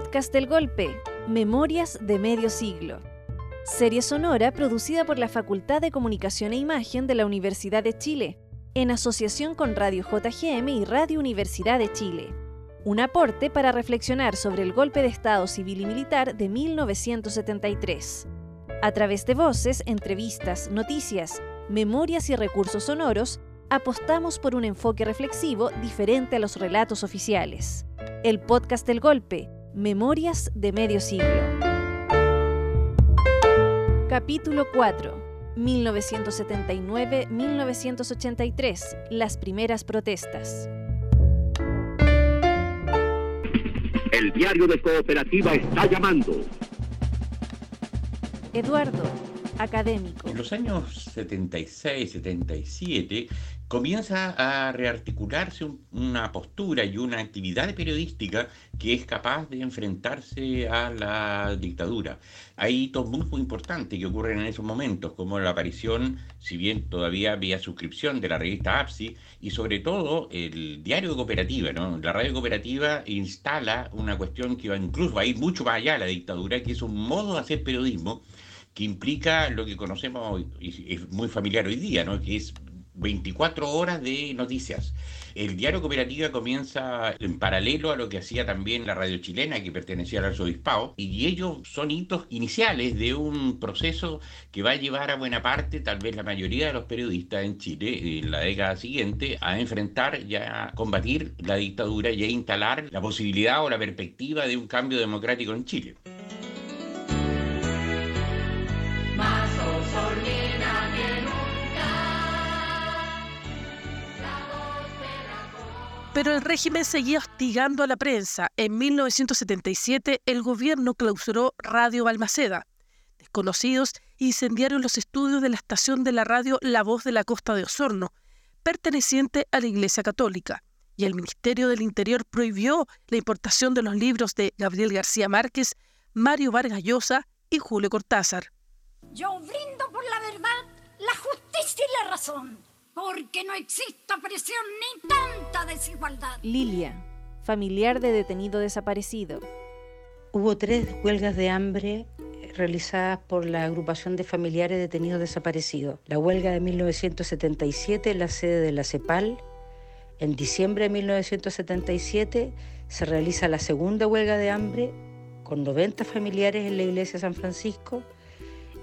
podcast del golpe, Memorias de Medio Siglo. Serie sonora producida por la Facultad de Comunicación e Imagen de la Universidad de Chile, en asociación con Radio JGM y Radio Universidad de Chile. Un aporte para reflexionar sobre el golpe de Estado civil y militar de 1973. A través de voces, entrevistas, noticias, memorias y recursos sonoros, apostamos por un enfoque reflexivo diferente a los relatos oficiales. El podcast del golpe, Memorias de Medio Siglo. Capítulo 4. 1979-1983. Las primeras protestas. El diario de cooperativa está llamando. Eduardo, académico. En los años 76, 77, comienza a rearticularse una postura y una actividad periodística que es capaz de enfrentarse a la dictadura. Hay hitos muy, muy importantes que ocurren en esos momentos, como la aparición, si bien todavía había suscripción de la revista APSI, y sobre todo el diario cooperativa. ¿no? La radio cooperativa instala una cuestión que va incluso va a ir mucho más allá de la dictadura, que es un modo de hacer periodismo que implica lo que conocemos y es muy familiar hoy día, ¿no? que es 24 horas de noticias. El diario Cooperativa comienza en paralelo a lo que hacía también la radio chilena que pertenecía al arzobispado y ellos son hitos iniciales de un proceso que va a llevar a buena parte, tal vez la mayoría de los periodistas en Chile en la década siguiente, a enfrentar y a combatir la dictadura y a instalar la posibilidad o la perspectiva de un cambio democrático en Chile. Pero el régimen seguía hostigando a la prensa. En 1977 el gobierno clausuró Radio Balmaceda. Desconocidos incendiaron los estudios de la estación de la radio La Voz de la Costa de Osorno, perteneciente a la Iglesia Católica. Y el Ministerio del Interior prohibió la importación de los libros de Gabriel García Márquez, Mario Vargas Llosa y Julio Cortázar. Yo brindo por la verdad, la justicia y la razón porque no exista presión ni tanta desigualdad. Lilia, familiar de detenido desaparecido. Hubo tres huelgas de hambre realizadas por la agrupación de familiares detenidos desaparecidos. La huelga de 1977 en la sede de la CEPAL. En diciembre de 1977 se realiza la segunda huelga de hambre con 90 familiares en la iglesia de San Francisco.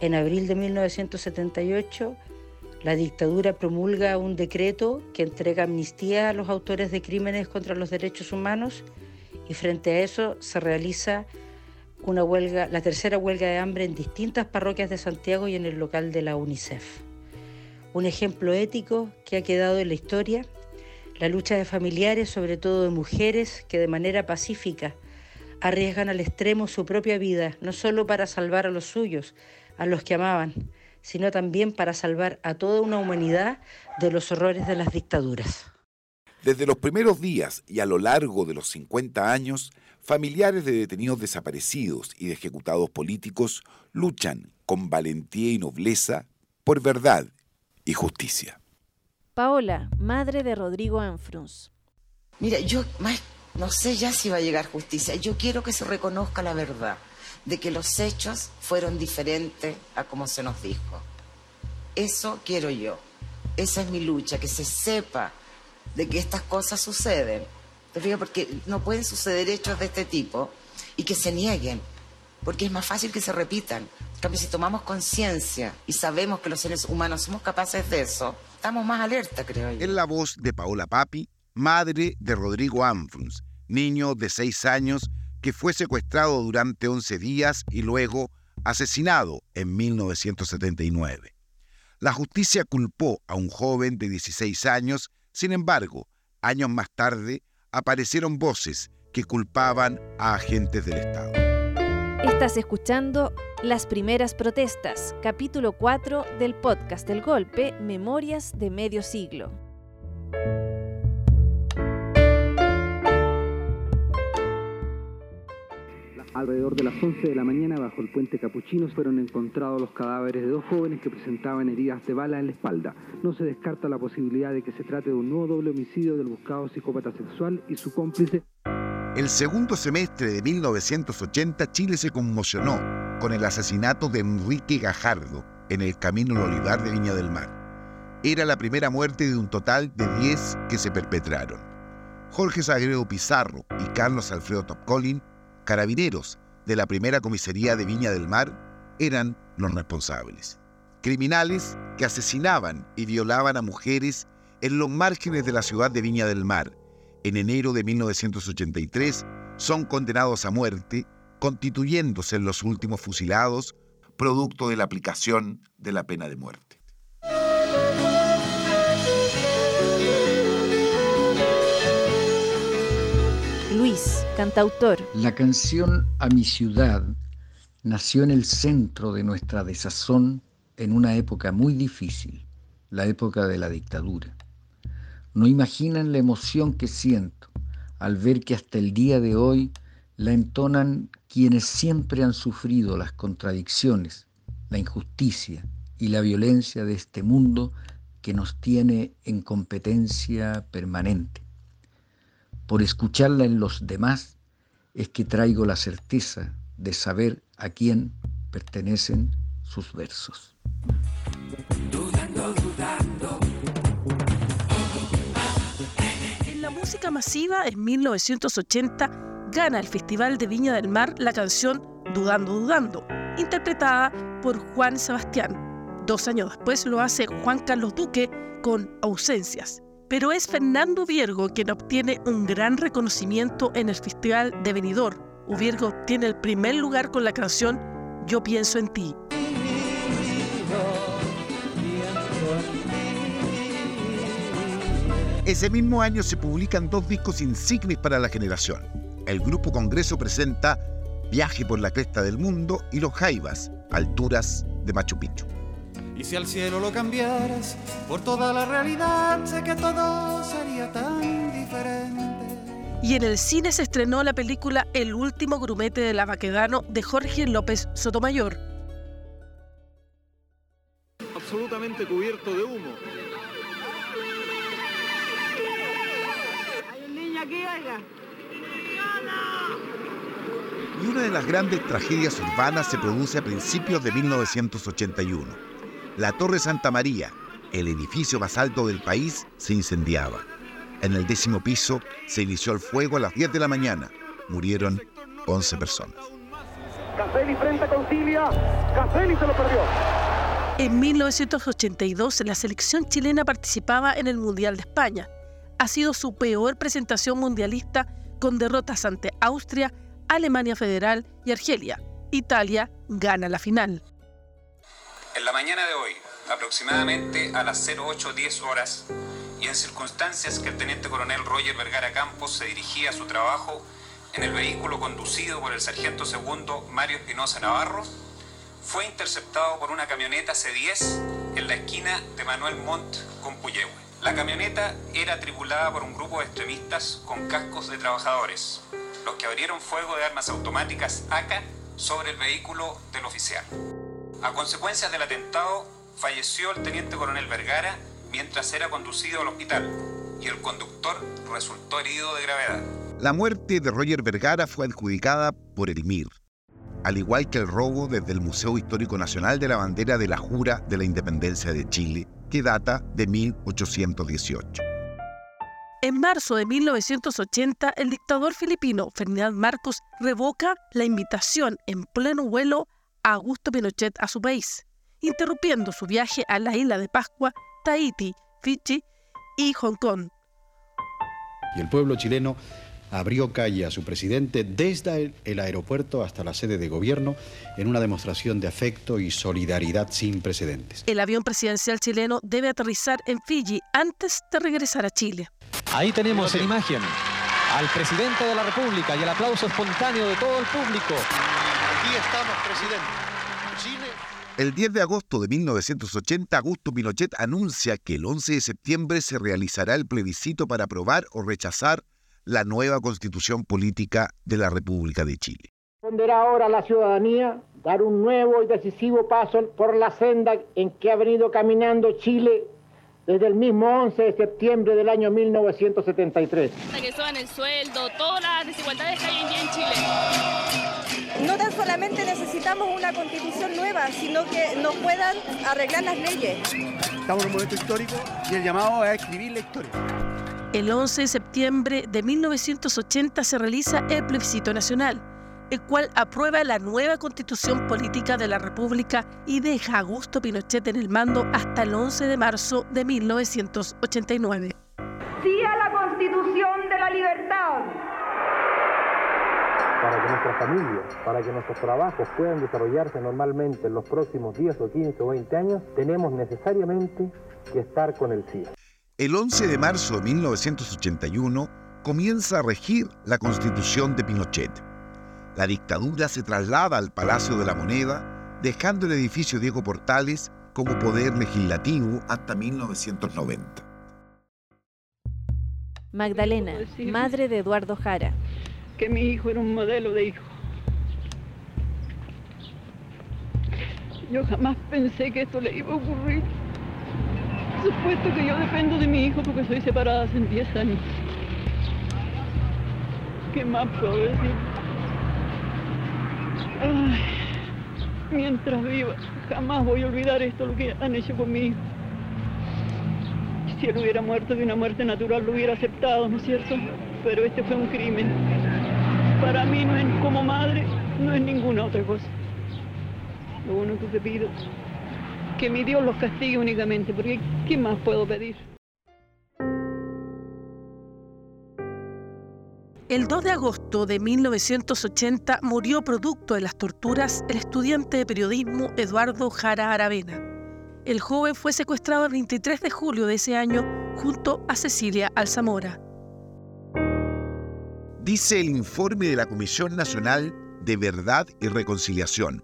En abril de 1978 la dictadura promulga un decreto que entrega amnistía a los autores de crímenes contra los derechos humanos y frente a eso se realiza una huelga, la tercera huelga de hambre en distintas parroquias de Santiago y en el local de la UNICEF. Un ejemplo ético que ha quedado en la historia, la lucha de familiares, sobre todo de mujeres, que de manera pacífica arriesgan al extremo su propia vida, no solo para salvar a los suyos, a los que amaban, sino también para salvar a toda una humanidad de los horrores de las dictaduras. Desde los primeros días y a lo largo de los 50 años, familiares de detenidos desaparecidos y de ejecutados políticos luchan con valentía y nobleza por verdad y justicia. Paola, madre de Rodrigo Anfrus. Mira, yo no sé ya si va a llegar justicia. Yo quiero que se reconozca la verdad de que los hechos fueron diferentes a como se nos dijo. Eso quiero yo. Esa es mi lucha, que se sepa de que estas cosas suceden. ¿Te Porque no pueden suceder hechos de este tipo y que se nieguen, porque es más fácil que se repitan. En si tomamos conciencia y sabemos que los seres humanos somos capaces de eso, estamos más alerta, creo yo. Es la voz de Paola Papi, madre de Rodrigo Amfruns, niño de seis años que fue secuestrado durante 11 días y luego asesinado en 1979. La justicia culpó a un joven de 16 años, sin embargo, años más tarde aparecieron voces que culpaban a agentes del Estado. Estás escuchando Las primeras protestas, capítulo 4 del podcast del golpe, Memorias de Medio Siglo. Alrededor de las 11 de la mañana, bajo el puente Capuchinos, fueron encontrados los cadáveres de dos jóvenes que presentaban heridas de bala en la espalda. No se descarta la posibilidad de que se trate de un nuevo doble homicidio del buscado psicópata sexual y su cómplice. El segundo semestre de 1980 Chile se conmocionó con el asesinato de Enrique Gajardo en el Camino al Olivar de Viña del Mar. Era la primera muerte de un total de 10 que se perpetraron. Jorge Sagredo Pizarro y Carlos Alfredo Topcolin, carabineros de la primera comisaría de Viña del Mar, eran los responsables. Criminales que asesinaban y violaban a mujeres en los márgenes de la ciudad de Viña del Mar en enero de 1983 son condenados a muerte, constituyéndose en los últimos fusilados, producto de la aplicación de la pena de muerte. Luis, cantautor. La canción A mi ciudad nació en el centro de nuestra desazón en una época muy difícil, la época de la dictadura. No imaginan la emoción que siento al ver que hasta el día de hoy la entonan quienes siempre han sufrido las contradicciones, la injusticia y la violencia de este mundo que nos tiene en competencia permanente. Por escucharla en los demás es que traigo la certeza de saber a quién pertenecen sus versos. música masiva, en 1980 gana el Festival de Viña del Mar la canción Dudando, Dudando, interpretada por Juan Sebastián. Dos años después lo hace Juan Carlos Duque con Ausencias. Pero es Fernando Viergo quien obtiene un gran reconocimiento en el Festival de Benidorm. Viergo tiene el primer lugar con la canción Yo pienso en ti. Ese mismo año se publican dos discos insignes para la generación. El Grupo Congreso presenta Viaje por la Cresta del Mundo y Los Jaivas, Alturas de Machu Picchu. Y si al cielo lo cambiaras por toda la realidad, sé que todo sería tan diferente. Y en el cine se estrenó la película El último grumete de la Baquedano de Jorge López Sotomayor. Absolutamente cubierto de humo Y una de las grandes tragedias urbanas se produce a principios de 1981. La Torre Santa María, el edificio más alto del país, se incendiaba. En el décimo piso se inició el fuego a las 10 de la mañana. Murieron 11 personas. Caselli frente a Concilia. Caselli se lo perdió. En 1982 la selección chilena participaba en el Mundial de España ha sido su peor presentación mundialista con derrotas ante Austria, Alemania Federal y Argelia. Italia gana la final. Mañana de hoy, aproximadamente a las 08.10 horas, y en circunstancias que el teniente coronel Roger Vergara Campos se dirigía a su trabajo en el vehículo conducido por el sargento segundo Mario Espinosa Navarro, fue interceptado por una camioneta C10 en la esquina de Manuel Montt con Puyehue. La camioneta era tripulada por un grupo de extremistas con cascos de trabajadores, los que abrieron fuego de armas automáticas AK sobre el vehículo del oficial. A consecuencias del atentado, falleció el teniente coronel Vergara mientras era conducido al hospital y el conductor resultó herido de gravedad. La muerte de Roger Vergara fue adjudicada por el MIR, al igual que el robo desde el Museo Histórico Nacional de la bandera de la Jura de la Independencia de Chile que data de 1818. En marzo de 1980, el dictador filipino Ferdinand Marcos revoca la invitación en pleno vuelo a Augusto Pinochet a su país, interrumpiendo su viaje a la isla de Pascua, Tahiti, Fiji y Hong Kong. Y el pueblo chileno abrió calle a su presidente desde el aeropuerto hasta la sede de gobierno en una demostración de afecto y solidaridad sin precedentes. El avión presidencial chileno debe aterrizar en Fiji antes de regresar a Chile. Ahí tenemos en imagen al presidente de la República y el aplauso espontáneo de todo el público. Aquí estamos, presidente. Chile. El 10 de agosto de 1980, Augusto Pinochet anuncia que el 11 de septiembre se realizará el plebiscito para aprobar o rechazar la nueva constitución política de la República de Chile. Tendrá ahora la ciudadanía dar un nuevo y decisivo paso por la senda en que ha venido caminando Chile desde el mismo 11 de septiembre del año 1973. Que suban el sueldo, todas las desigualdades que hay en Chile. No tan solamente necesitamos una constitución nueva, sino que nos puedan arreglar las leyes. Estamos en un momento histórico y el llamado es a escribir la historia. El 11 de septiembre de 1980 se realiza el plebiscito nacional el cual aprueba la nueva constitución política de la República y deja a Augusto Pinochet en el mando hasta el 11 de marzo de 1989. Sí a la constitución de la libertad. Para que nuestras familias, para que nuestros trabajos puedan desarrollarse normalmente en los próximos 10 o 15 o 20 años, tenemos necesariamente que estar con el sí. El 11 de marzo de 1981 comienza a regir la constitución de Pinochet. La dictadura se traslada al Palacio de la Moneda, dejando el edificio Diego Portales como poder legislativo hasta 1990. Magdalena, madre de Eduardo Jara. Que mi hijo era un modelo de hijo. Yo jamás pensé que esto le iba a ocurrir. Supuesto que yo dependo de mi hijo porque soy separada hace 10 años. ¿Qué más puedo decir? Mientras viva, jamás voy a olvidar esto, lo que han hecho conmigo. Si él hubiera muerto de una muerte natural, lo hubiera aceptado, ¿no es cierto? Pero este fue un crimen. Para mí, no es, como madre, no es ninguna otra cosa. Lo único que pido, que mi Dios los castigue únicamente, porque ¿qué más puedo pedir? El 2 de agosto de 1980 murió producto de las torturas el estudiante de periodismo Eduardo Jara Aravena. El joven fue secuestrado el 23 de julio de ese año junto a Cecilia Alzamora. Dice el informe de la Comisión Nacional de Verdad y Reconciliación.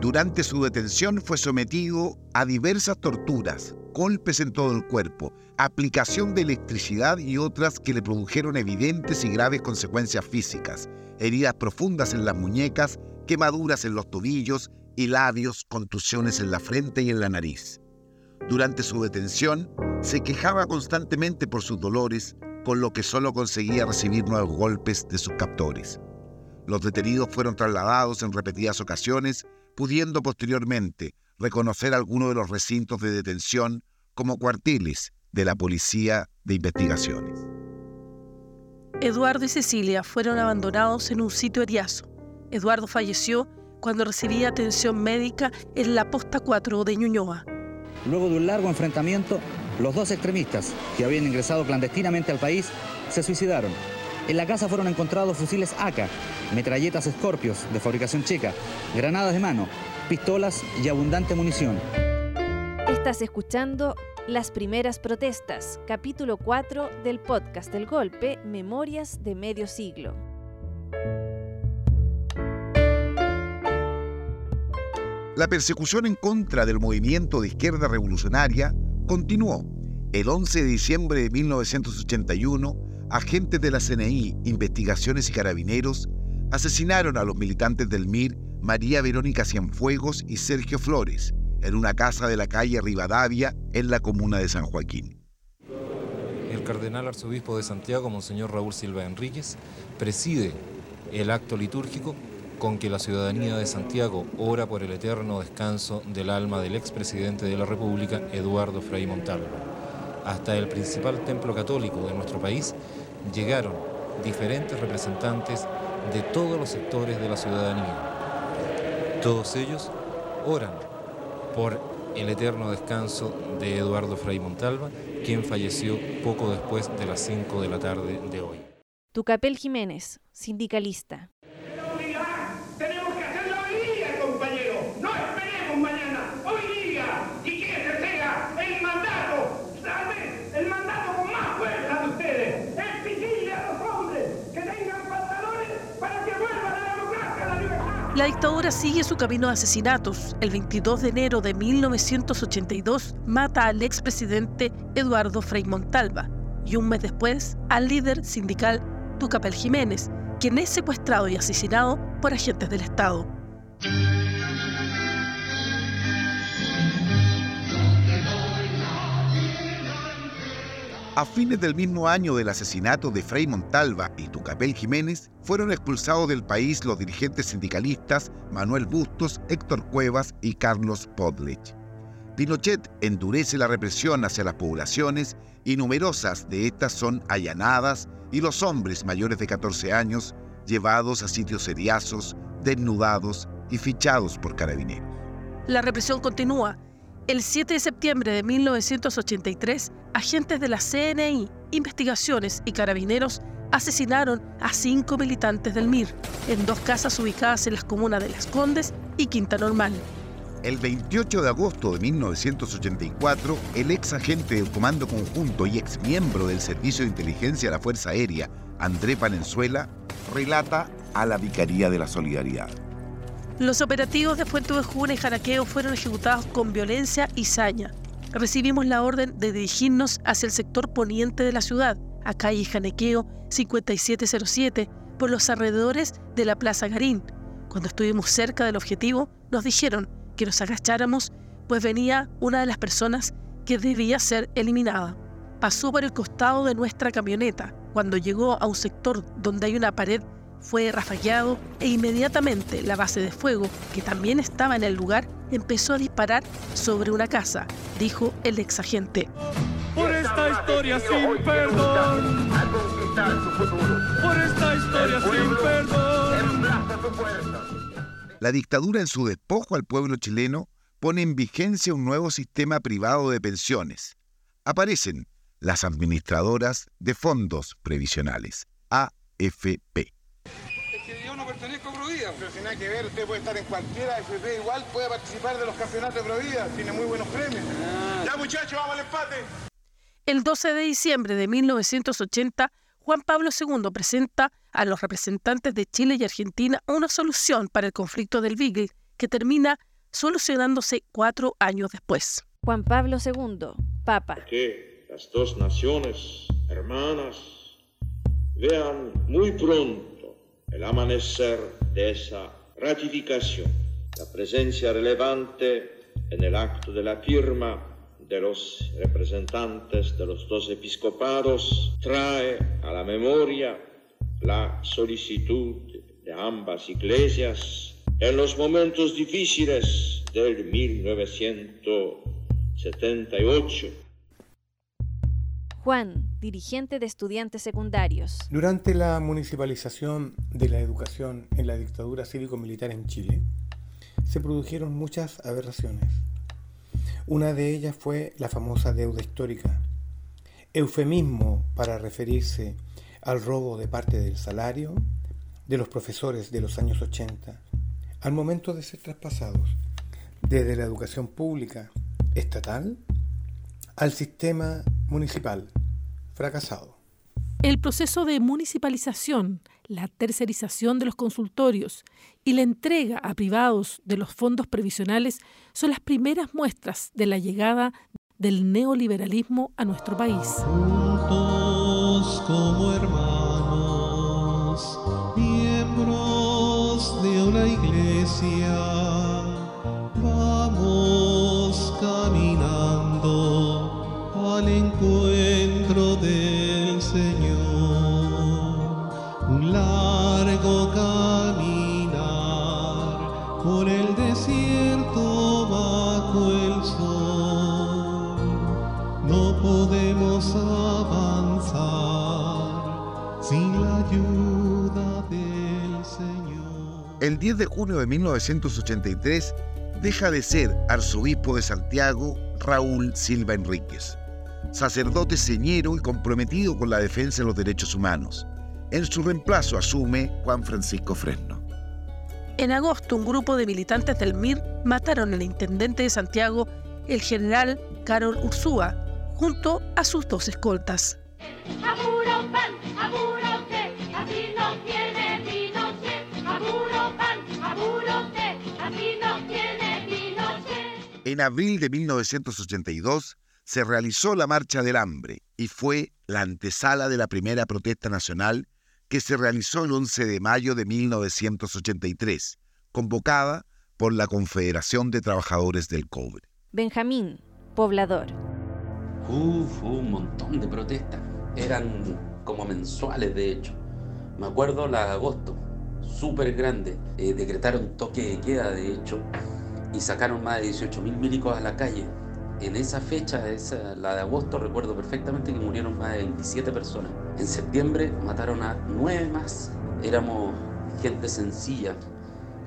Durante su detención fue sometido a diversas torturas, golpes en todo el cuerpo, aplicación de electricidad y otras que le produjeron evidentes y graves consecuencias físicas, heridas profundas en las muñecas, quemaduras en los tobillos y labios, contusiones en la frente y en la nariz. Durante su detención, se quejaba constantemente por sus dolores, con lo que solo conseguía recibir nuevos golpes de sus captores. Los detenidos fueron trasladados en repetidas ocasiones, pudiendo posteriormente reconocer algunos de los recintos de detención como cuarteles de la Policía de Investigaciones. Eduardo y Cecilia fueron abandonados en un sitio eriazo. Eduardo falleció cuando recibía atención médica en la posta 4 de Ñuñoa. Luego de un largo enfrentamiento, los dos extremistas, que habían ingresado clandestinamente al país, se suicidaron. En la casa fueron encontrados fusiles AK, metralletas Scorpios de fabricación checa, granadas de mano, pistolas y abundante munición. Estás escuchando Las primeras protestas, capítulo 4 del podcast del golpe, Memorias de medio siglo. La persecución en contra del movimiento de izquierda revolucionaria continuó. El 11 de diciembre de 1981, agentes de la CNI, Investigaciones y Carabineros asesinaron a los militantes del MIR María Verónica Cienfuegos y Sergio Flores en una casa de la calle Rivadavia en la comuna de San Joaquín. El cardenal arzobispo de Santiago, Monseñor Raúl Silva Enríquez, preside el acto litúrgico con que la ciudadanía de Santiago ora por el eterno descanso del alma del expresidente de la República, Eduardo Frei Montalva. Hasta el principal templo católico de nuestro país llegaron diferentes representantes de todos los sectores de la ciudadanía. Todos ellos oran por el eterno descanso de Eduardo Frei Montalva, quien falleció poco después de las 5 de la tarde de hoy. Tucapel Jiménez, sindicalista. La dictadura sigue su camino de asesinatos. El 22 de enero de 1982 mata al expresidente Eduardo Frei Montalva y un mes después al líder sindical Tucapel Jiménez, quien es secuestrado y asesinado por agentes del Estado. A fines del mismo año del asesinato de Frei Montalva y Tucapel Jiménez, fueron expulsados del país los dirigentes sindicalistas Manuel Bustos, Héctor Cuevas y Carlos Podlech. Pinochet endurece la represión hacia las poblaciones y numerosas de estas son allanadas y los hombres mayores de 14 años llevados a sitios seriazos, desnudados y fichados por carabineros. La represión continúa. El 7 de septiembre de 1983, agentes de la CNI, investigaciones y carabineros asesinaron a cinco militantes del MIR en dos casas ubicadas en las comunas de Las Condes y Quinta Normal. El 28 de agosto de 1984, el ex agente del Comando Conjunto y ex miembro del Servicio de Inteligencia de la Fuerza Aérea, André Palenzuela, relata a la Vicaría de la Solidaridad. Los operativos de Fuente Ovejuna y Jaraqueo fueron ejecutados con violencia y saña. Recibimos la orden de dirigirnos hacia el sector poniente de la ciudad, a calle Janequeo 5707, por los alrededores de la Plaza Garín. Cuando estuvimos cerca del objetivo, nos dijeron que nos agacháramos, pues venía una de las personas que debía ser eliminada. Pasó por el costado de nuestra camioneta. Cuando llegó a un sector donde hay una pared, fue rafagueado e inmediatamente la base de fuego, que también estaba en el lugar, empezó a disparar sobre una casa, dijo el exagente. Por esta historia sin perdón. Por esta historia sin perdón. La dictadura en su despojo al pueblo chileno pone en vigencia un nuevo sistema privado de pensiones. Aparecen las administradoras de fondos previsionales, AFP. Provida. Pero sin nada que ver, usted puede estar en cualquiera AFP, igual puede participar de los campeonatos de Provida, tiene muy buenos premios. Ya muchachos, vamos al empate. El 12 de diciembre de 1980, Juan Pablo II presenta a los representantes de Chile y Argentina una solución para el conflicto del Beagle, que termina solucionándose cuatro años después. Juan Pablo II, Papa. Que las dos naciones hermanas vean muy pronto el amanecer de esa ratificación, la presencia relevante en el acto de la firma de los representantes de los dos episcopados trae a la memoria la solicitud de ambas iglesias en los momentos difíciles del 1978. Juan, dirigente de estudiantes secundarios. Durante la municipalización de la educación en la dictadura cívico-militar en Chile, se produjeron muchas aberraciones. Una de ellas fue la famosa deuda histórica, eufemismo para referirse al robo de parte del salario de los profesores de los años 80, al momento de ser traspasados desde la educación pública estatal al sistema municipal fracasado. El proceso de municipalización, la tercerización de los consultorios y la entrega a privados de los fondos previsionales son las primeras muestras de la llegada del neoliberalismo a nuestro país. Juntos como hermanos, miembros de una iglesia, encuentro del Señor. Un largo caminar por el desierto bajo el sol. No podemos avanzar sin la ayuda del Señor. El 10 de junio de 1983 deja de ser arzobispo de Santiago Raúl Silva Enríquez, sacerdote señero y comprometido con la defensa de los derechos humanos. En su reemplazo asume Juan Francisco Fresno. En agosto, un grupo de militantes del MIR mataron al intendente de Santiago, el general Carol Ursúa, junto a sus dos escoltas. En abril de 1982 se realizó la Marcha del Hambre y fue la antesala de la primera protesta nacional que se realizó el 11 de mayo de 1983, convocada por la Confederación de Trabajadores del Cobre. Benjamín, poblador. Uf, un montón de protestas. Eran como mensuales, de hecho. Me acuerdo la de agosto, súper grande. Eh, decretaron toque de queda, de hecho, y sacaron más de 18.000 milicos a la calle. En esa fecha, esa, la de agosto, recuerdo perfectamente que murieron más de 27 personas. En septiembre mataron a 9 más. Éramos gente sencilla,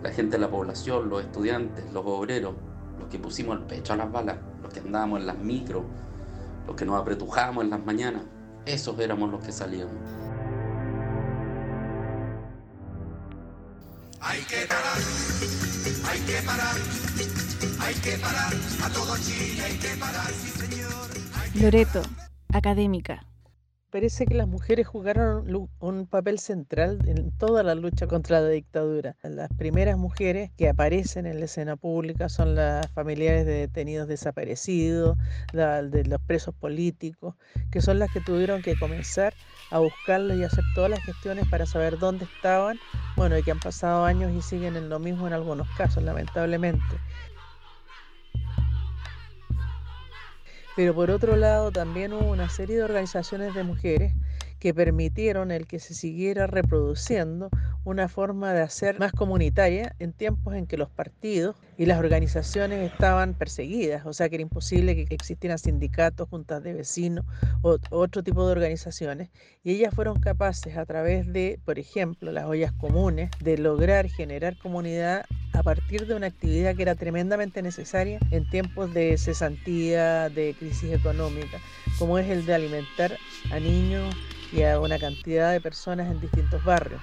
la gente de la población, los estudiantes, los obreros, los que pusimos el pecho a las balas, los que andábamos en las micros, los que nos apretujábamos en las mañanas. Esos éramos los que salíamos. Hay que parar, hay que parar, hay que parar, a todo Chile hay que parar, sí señor. Loreto, académica. Parece que las mujeres jugaron un papel central en toda la lucha contra la dictadura. Las primeras mujeres que aparecen en la escena pública son las familiares de detenidos desaparecidos, de los presos políticos, que son las que tuvieron que comenzar a buscarlos y hacer todas las gestiones para saber dónde estaban, bueno, y que han pasado años y siguen en lo mismo en algunos casos, lamentablemente. Pero por otro lado también hubo una serie de organizaciones de mujeres que permitieron el que se siguiera reproduciendo una forma de hacer más comunitaria en tiempos en que los partidos y las organizaciones estaban perseguidas, o sea que era imposible que existieran sindicatos, juntas de vecinos o otro tipo de organizaciones, y ellas fueron capaces a través de, por ejemplo, las ollas comunes, de lograr generar comunidad a partir de una actividad que era tremendamente necesaria en tiempos de cesantía, de crisis económica, como es el de alimentar a niños y a una cantidad de personas en distintos barrios.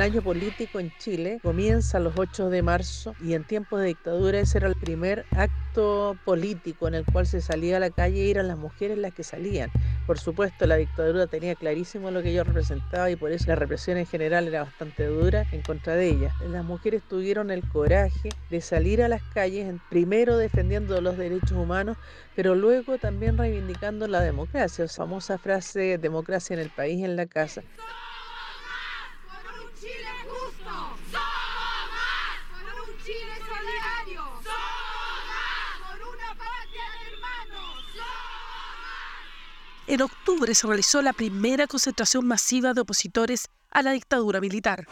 El año político en Chile comienza los 8 de marzo y en tiempos de dictadura ese era el primer acto político en el cual se salía a la calle y eran las mujeres las que salían. Por supuesto, la dictadura tenía clarísimo lo que yo representaba y por eso la represión en general era bastante dura en contra de ella. Las mujeres tuvieron el coraje de salir a las calles, primero defendiendo los derechos humanos, pero luego también reivindicando la democracia, la famosa frase democracia en el país, en la casa. Chile justo. Somos más. Por un Chile solidario. Somos más. Por una patria de hermanos. En octubre se realizó la primera concentración masiva de opositores a la dictadura militar.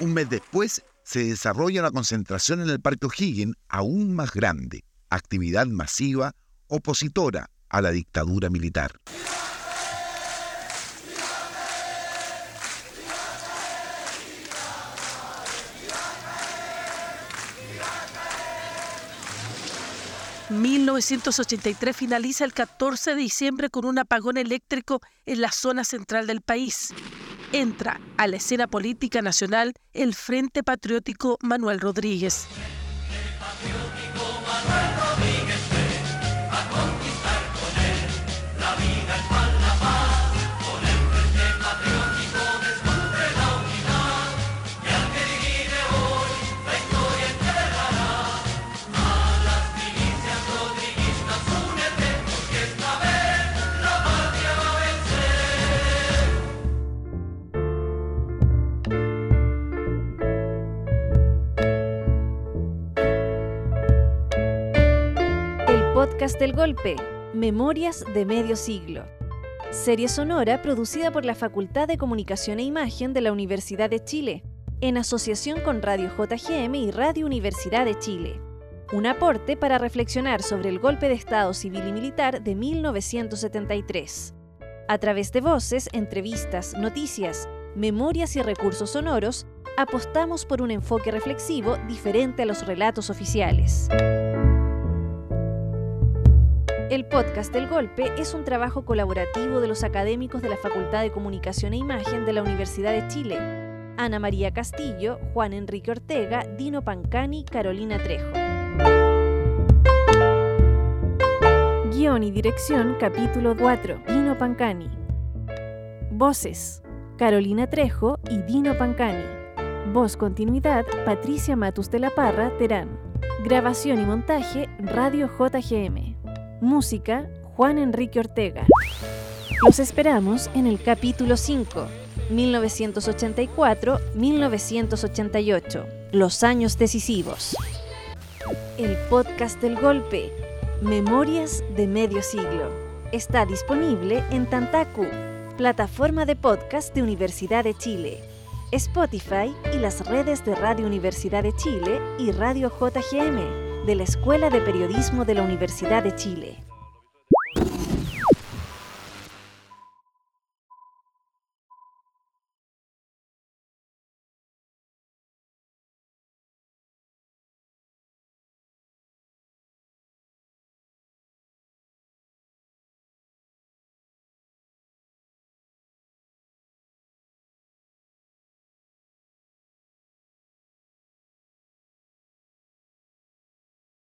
Un mes después se desarrolla una concentración en el Parque O'Higgins aún más grande, actividad masiva opositora a la dictadura militar. En 1983 finaliza el 14 de diciembre con un apagón eléctrico en la zona central del país. Entra a la escena política nacional el Frente Patriótico Manuel Rodríguez. Golpe, Memorias de Medio Siglo. Serie sonora producida por la Facultad de Comunicación e Imagen de la Universidad de Chile, en asociación con Radio JGM y Radio Universidad de Chile. Un aporte para reflexionar sobre el golpe de Estado civil y militar de 1973. A través de voces, entrevistas, noticias, memorias y recursos sonoros, apostamos por un enfoque reflexivo diferente a los relatos oficiales. El podcast del Golpe es un trabajo colaborativo de los académicos de la Facultad de Comunicación e Imagen de la Universidad de Chile. Ana María Castillo, Juan Enrique Ortega, Dino Pancani, Carolina Trejo. Guión y dirección, capítulo 4, Dino Pancani. Voces, Carolina Trejo y Dino Pancani. Voz continuidad, Patricia Matus de la Parra, Terán. Grabación y montaje, Radio JGM. Música, Juan Enrique Ortega. Los esperamos en el capítulo 5, 1984-1988, Los años decisivos. El podcast del golpe, Memorias de medio siglo. Está disponible en Tantaku, plataforma de podcast de Universidad de Chile. Spotify y las redes de Radio Universidad de Chile y Radio JGM de la Escuela de Periodismo de la Universidad de Chile.